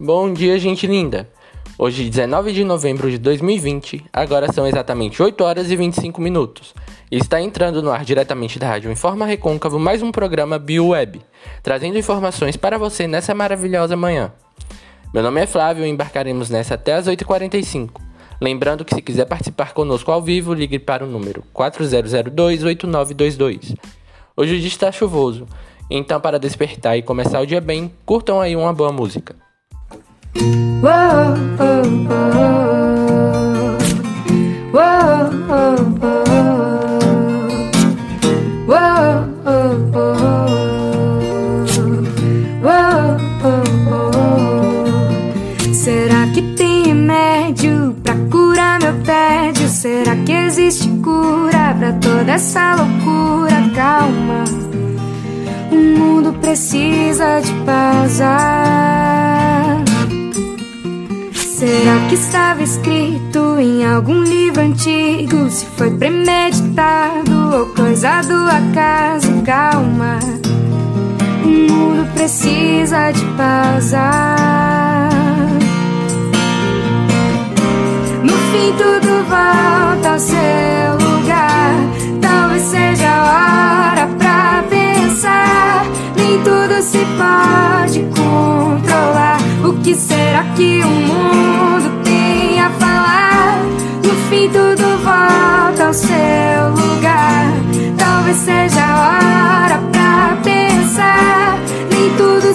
Bom dia, gente linda! Hoje, 19 de novembro de 2020, agora são exatamente 8 horas e 25 minutos. E está entrando no ar diretamente da Rádio Informa Recôncavo mais um programa BioWeb, trazendo informações para você nessa maravilhosa manhã. Meu nome é Flávio e embarcaremos nessa até as 8h45. Lembrando que se quiser participar conosco ao vivo, ligue para o número 4002-8922. Hoje o dia está chuvoso, então para despertar e começar o dia bem, curtam aí uma boa música. Será que tem remédio pra curar meu tédio? Será que existe cura pra toda essa loucura? Calma, o mundo precisa de paz. Será que estava escrito em algum livro antigo? Se foi premeditado ou coisa do acaso? Calma, o mundo precisa de paz. No fim, tudo volta ao seu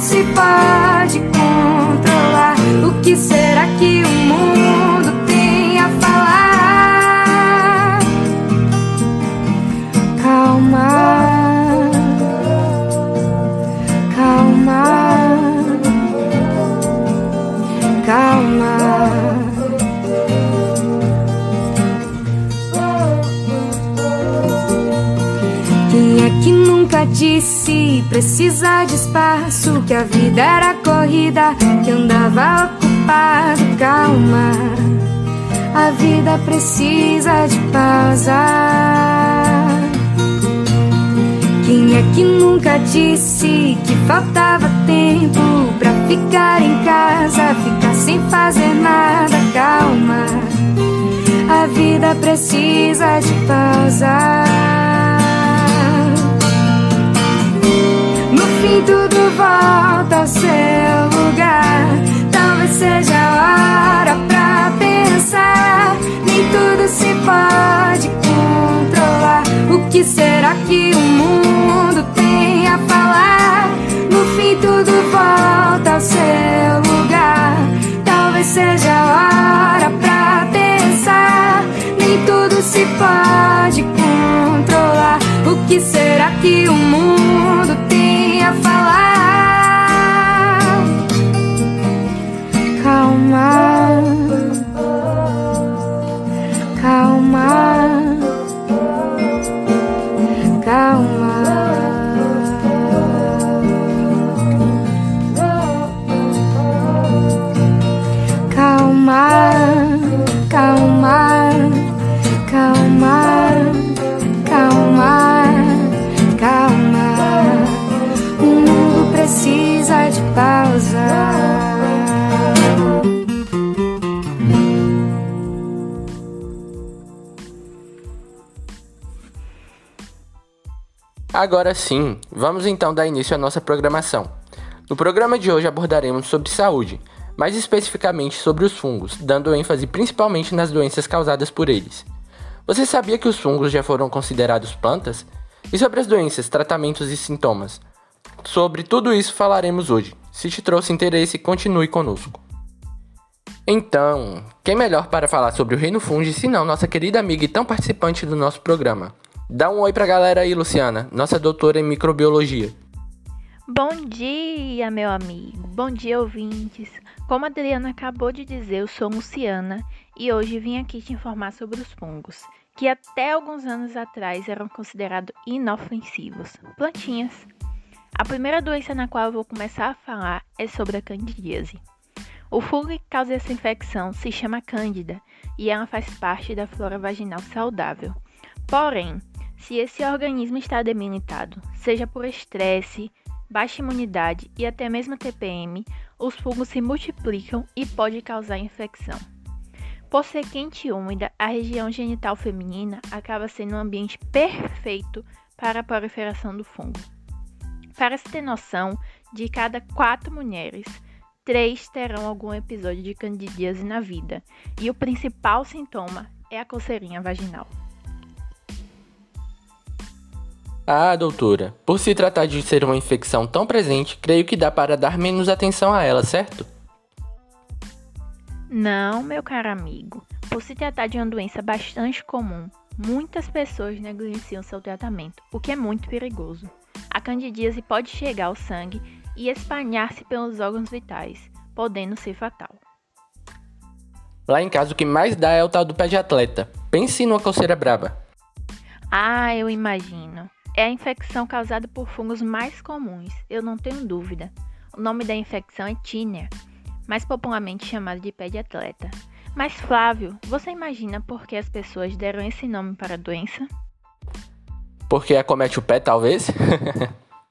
se pode controlar. O que será que o mundo tem a falar? Calma, disse precisa de espaço? Que a vida era corrida, que andava ocupado. Calma, a vida precisa de pausa. Quem é que nunca disse que faltava tempo pra ficar em casa, ficar sem fazer nada? Calma, a vida precisa de pausa. Fim tudo volta ao seu lugar. Talvez seja a hora pra pensar. Nem tudo se pode controlar. O que será calma, Agora sim, vamos então dar início à nossa programação. No programa de hoje abordaremos sobre saúde, mais especificamente sobre os fungos, dando ênfase principalmente nas doenças causadas por eles. Você sabia que os fungos já foram considerados plantas? E sobre as doenças, tratamentos e sintomas? Sobre tudo isso falaremos hoje. Se te trouxe interesse, continue conosco. Então, quem melhor para falar sobre o reino fungi senão nossa querida amiga e tão participante do nosso programa? Dá um oi pra galera aí, Luciana, nossa doutora em microbiologia. Bom dia, meu amigo. Bom dia, ouvintes. Como a Adriana acabou de dizer, eu sou Luciana e hoje vim aqui te informar sobre os fungos, que até alguns anos atrás eram considerados inofensivos, plantinhas. A primeira doença na qual eu vou começar a falar é sobre a candidíase. O fungo que causa essa infecção se chama cândida e ela faz parte da flora vaginal saudável. Porém, se esse organismo está debilitado, seja por estresse, baixa imunidade e até mesmo TPM, os fungos se multiplicam e pode causar infecção. Por ser quente e úmida, a região genital feminina acaba sendo um ambiente perfeito para a proliferação do fungo. Para se ter noção, de cada quatro mulheres, três terão algum episódio de candidíase na vida, e o principal sintoma é a coceirinha vaginal. Ah, doutora, por se tratar de ser uma infecção tão presente, creio que dá para dar menos atenção a ela, certo? Não, meu caro amigo. Por se tratar de uma doença bastante comum, muitas pessoas negligenciam seu tratamento, o que é muito perigoso. A candidíase pode chegar ao sangue e espalhar-se pelos órgãos vitais, podendo ser fatal. Lá em casa o que mais dá é o tal do pé de atleta. Pense numa coceira braba. Ah, eu imagino. É a infecção causada por fungos mais comuns, eu não tenho dúvida. O nome da infecção é tínia, mais popularmente chamado de pé de atleta. Mas Flávio, você imagina por que as pessoas deram esse nome para a doença? Porque acomete o pé, talvez?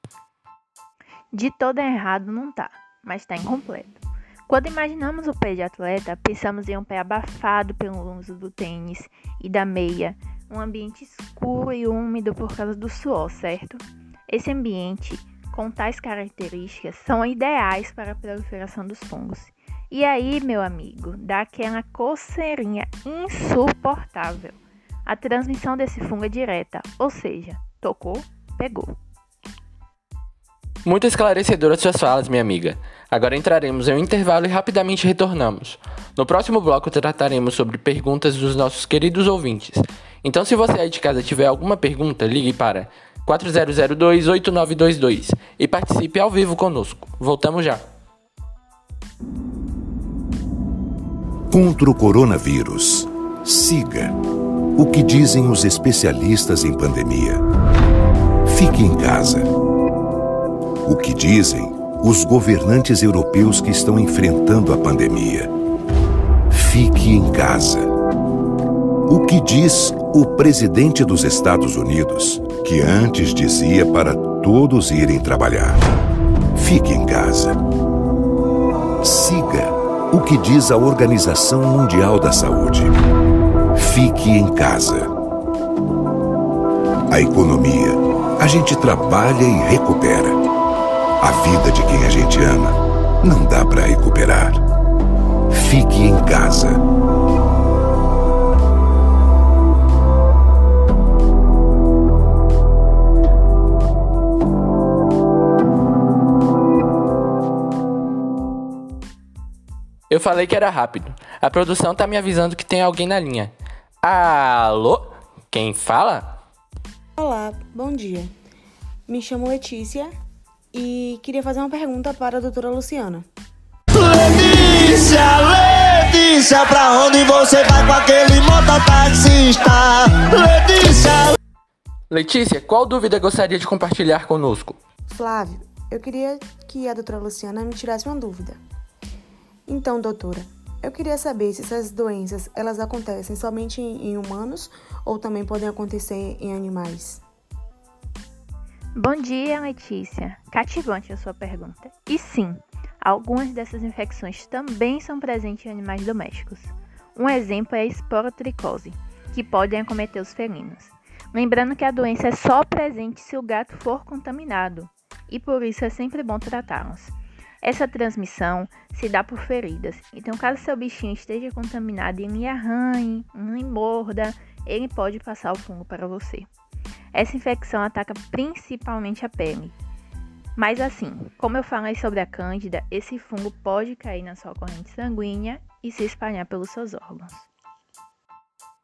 de todo errado não tá, mas está incompleto. Quando imaginamos o pé de atleta, pensamos em um pé abafado pelo uso do tênis e da meia, um ambiente escuro e úmido por causa do suor, certo? Esse ambiente, com tais características, são ideais para a proliferação dos fungos. E aí, meu amigo, dá aquela coceirinha insuportável. A transmissão desse fungo é direta, ou seja, tocou, pegou. Muito esclarecedoras suas falas, minha amiga. Agora entraremos em um intervalo e rapidamente retornamos. No próximo bloco trataremos sobre perguntas dos nossos queridos ouvintes. Então, se você aí de casa tiver alguma pergunta, ligue para 4002-8922 e participe ao vivo conosco. Voltamos já. Contra o coronavírus. Siga o que dizem os especialistas em pandemia. Fique em casa. O que dizem os governantes europeus que estão enfrentando a pandemia. Fique em casa. O que diz o presidente dos Estados Unidos, que antes dizia para todos irem trabalhar? Fique em casa. Siga o que diz a Organização Mundial da Saúde. Fique em casa. A economia, a gente trabalha e recupera. A vida de quem a gente ama, não dá para recuperar. Fique em casa. Eu falei que era rápido. A produção tá me avisando que tem alguém na linha. Alô? Quem fala? Olá, bom dia. Me chamo Letícia e queria fazer uma pergunta para a doutora Luciana. Letícia, Letícia, pra onde você vai com aquele mototaxista? Letícia. Letícia, qual dúvida gostaria de compartilhar conosco? Flávio, eu queria que a doutora Luciana me tirasse uma dúvida. Então, doutora, eu queria saber se essas doenças elas acontecem somente em humanos ou também podem acontecer em animais. Bom dia, Letícia. Cativante a sua pergunta. E sim, algumas dessas infecções também são presentes em animais domésticos. Um exemplo é a esporotricose, que podem acometer os felinos. Lembrando que a doença é só presente se o gato for contaminado, e por isso é sempre bom tratá-los. Essa transmissão se dá por feridas. Então, caso seu bichinho esteja contaminado e ele arranhe, ele morda, ele pode passar o fungo para você. Essa infecção ataca principalmente a pele. Mas assim, como eu falei sobre a cândida, esse fungo pode cair na sua corrente sanguínea e se espalhar pelos seus órgãos.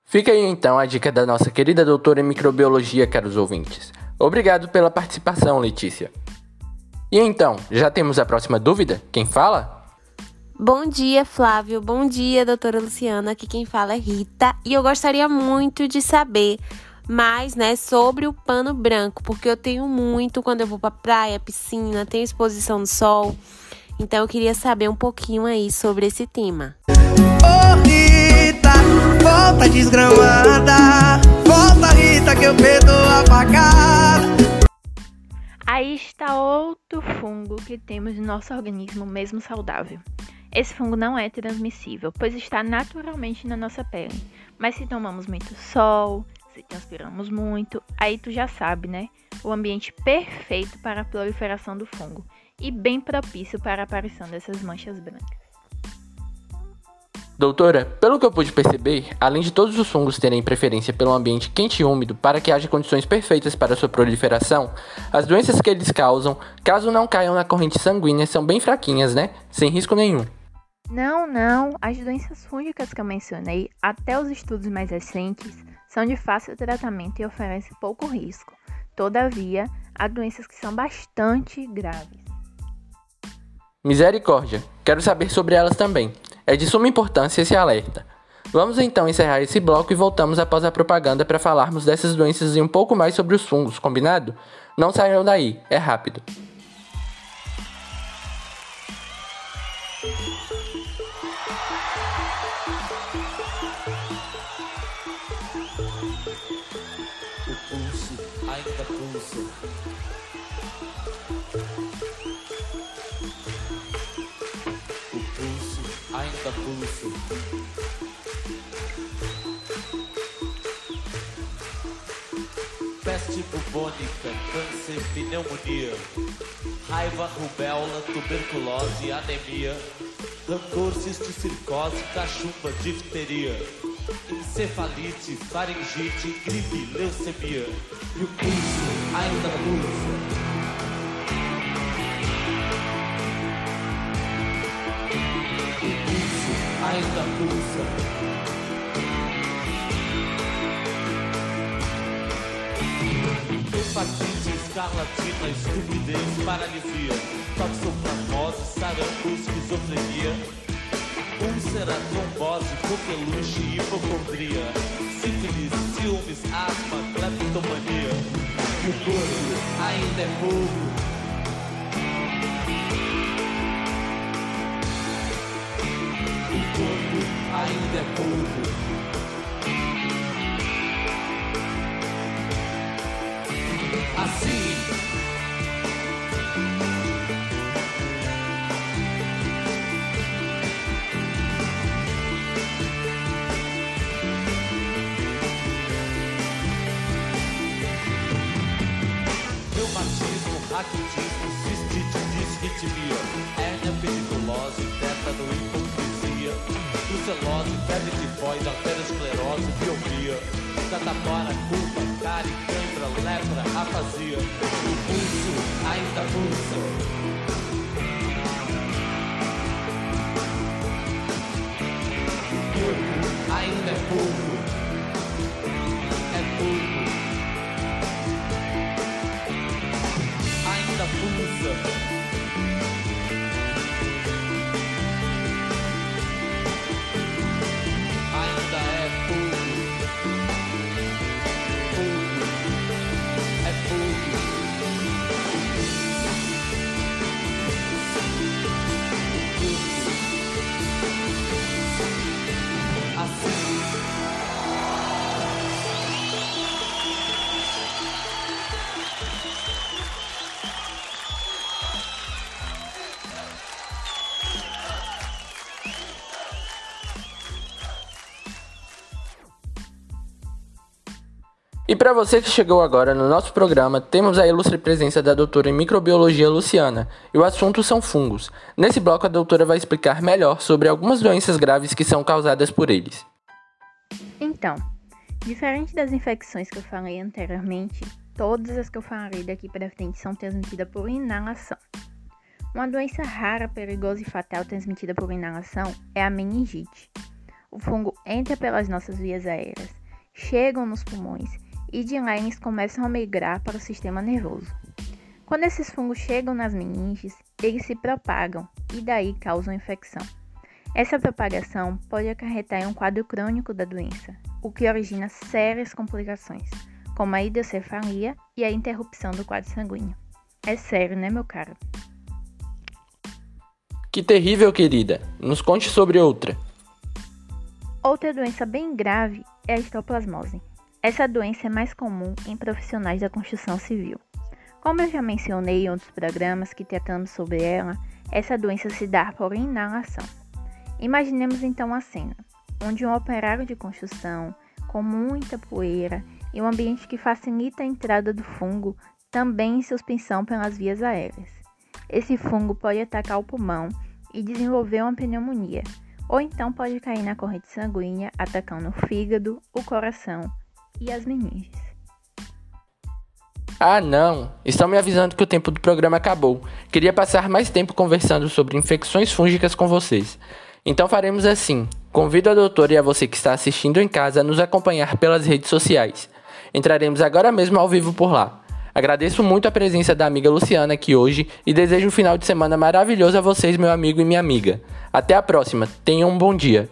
Fica aí então a dica da nossa querida doutora em microbiologia, caros ouvintes. Obrigado pela participação, Letícia. E então, já temos a próxima dúvida? Quem fala? Bom dia, Flávio. Bom dia, doutora Luciana. Aqui quem fala é Rita. E eu gostaria muito de saber mais, né, sobre o pano branco, porque eu tenho muito quando eu vou pra praia, piscina, tenho exposição no sol. Então eu queria saber um pouquinho aí sobre esse tema. Ô oh, Rita, volta desgramada. Volta, Rita, que eu perdo a facada. Aí está outro fungo que temos no nosso organismo mesmo saudável. Esse fungo não é transmissível, pois está naturalmente na nossa pele. Mas se tomamos muito sol, se transpiramos muito, aí tu já sabe, né? O ambiente perfeito para a proliferação do fungo e bem propício para a aparição dessas manchas brancas. Doutora, pelo que eu pude perceber, além de todos os fungos terem preferência pelo ambiente quente e úmido para que haja condições perfeitas para sua proliferação, as doenças que eles causam, caso não caiam na corrente sanguínea, são bem fraquinhas, né? Sem risco nenhum. Não, não. As doenças fúngicas que eu mencionei, até os estudos mais recentes, são de fácil tratamento e oferecem pouco risco. Todavia, há doenças que são bastante graves. Misericórdia, quero saber sobre elas também. É de suma importância esse alerta. Vamos então encerrar esse bloco e voltamos após a propaganda para falarmos dessas doenças e um pouco mais sobre os fungos, combinado? Não saiam daí, é rápido. Pulsa. Peste bubônica, câncer, pneumonia, raiva, rubéola, tuberculose, anemia, rancor, cisticircose, cachumba, difteria, encefalite, faringite, gripe, leucemia. E o pulso ainda pulsa. Pulso ainda pulsa. Hepatite, escarlatina, estupidez, paralisia, toxoplasmose, sarampo, esquizofrenia, úlcera, trombose, coqueluche, hipocondria, sífilis, ciúmes, asma, cleptomania. E o corpo ainda é fogo. O corpo ainda é fogo. Assim. the. E para você que chegou agora no nosso programa, temos a ilustre presença da doutora em microbiologia Luciana, e o assunto são fungos. Nesse bloco a doutora vai explicar melhor sobre algumas doenças graves que são causadas por eles. Então, diferente das infecções que eu falei anteriormente, todas as que eu falarei daqui para frente são transmitidas por inalação. Uma doença rara, perigosa e fatal transmitida por inalação é a meningite. O fungo entra pelas nossas vias aéreas, chegam nos pulmões e de lá eles começam a migrar para o sistema nervoso. Quando esses fungos chegam nas meninges, eles se propagam e daí causam infecção. Essa propagação pode acarretar em um quadro crônico da doença, o que origina sérias complicações, como a hidrocefalia e a interrupção do quadro sanguíneo. É sério, né, meu caro? Que terrível, querida! Nos conte sobre outra. Outra doença bem grave é a histoplasmose. Essa doença é mais comum em profissionais da construção civil. Como eu já mencionei em outros programas que tratamos sobre ela, essa doença se dá por inalação. Imaginemos então a cena, onde um operário de construção, com muita poeira e um ambiente que facilita a entrada do fungo, também em suspensão pelas vias aéreas. Esse fungo pode atacar o pulmão e desenvolver uma pneumonia, ou então pode cair na corrente sanguínea, atacando o fígado, o coração as meninges. Ah, não! Estão me avisando que o tempo do programa acabou. Queria passar mais tempo conversando sobre infecções fúngicas com vocês. Então faremos assim. Convido a doutora e a você que está assistindo em casa a nos acompanhar pelas redes sociais. Entraremos agora mesmo ao vivo por lá. Agradeço muito a presença da amiga Luciana aqui hoje e desejo um final de semana maravilhoso a vocês, meu amigo e minha amiga. Até a próxima. Tenham um bom dia.